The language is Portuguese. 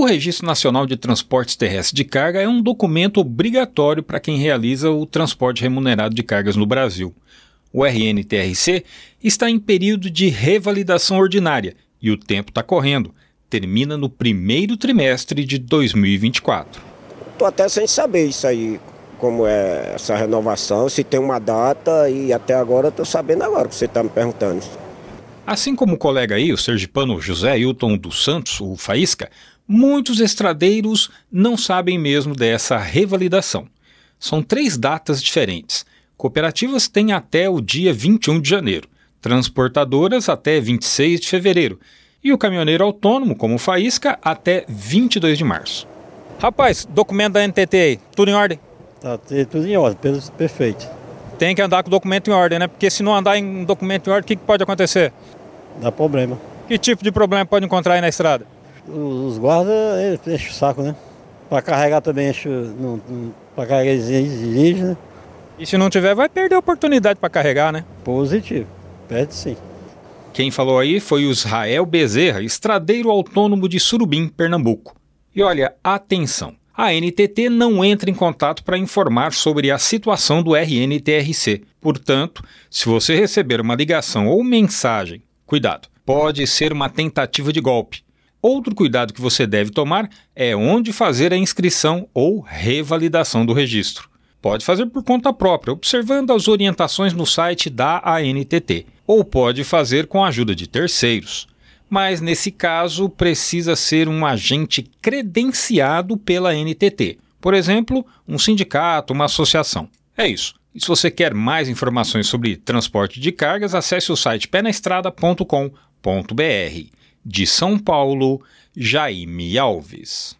O Registro Nacional de Transportes Terrestres de Carga é um documento obrigatório para quem realiza o transporte remunerado de cargas no Brasil. O RNTRC está em período de revalidação ordinária e o tempo está correndo. Termina no primeiro trimestre de 2024. Estou até sem saber isso aí, como é essa renovação, se tem uma data e até agora estou sabendo agora que você está me perguntando. Assim como o colega aí, o sergipano José Hilton dos Santos, o Faísca, muitos estradeiros não sabem mesmo dessa revalidação. São três datas diferentes. Cooperativas têm até o dia 21 de janeiro, transportadoras até 26 de fevereiro e o caminhoneiro autônomo, como o Faísca, até 22 de março. Rapaz, documento da NTT aí, tudo em ordem? Tá tudo em ordem, perfeito. Tem que andar com o documento em ordem, né? Porque se não andar em documento em ordem, o que, que pode acontecer? Dá problema. Que tipo de problema pode encontrar aí na estrada? Os guardas enchem o saco, né? Para carregar também enche. Para carregar exige, né? E se não tiver, vai perder a oportunidade para carregar, né? Positivo. Perde sim. Quem falou aí foi o Israel Bezerra, estradeiro autônomo de Surubim, Pernambuco. E olha, atenção! A NTT não entra em contato para informar sobre a situação do RNTRC. Portanto, se você receber uma ligação ou mensagem, cuidado, pode ser uma tentativa de golpe. Outro cuidado que você deve tomar é onde fazer a inscrição ou revalidação do registro. Pode fazer por conta própria, observando as orientações no site da ANTT, ou pode fazer com a ajuda de terceiros mas nesse caso precisa ser um agente credenciado pela NTT. Por exemplo, um sindicato, uma associação. É isso. E se você quer mais informações sobre transporte de cargas, acesse o site penaestrada.com.br. De São Paulo, Jaime Alves.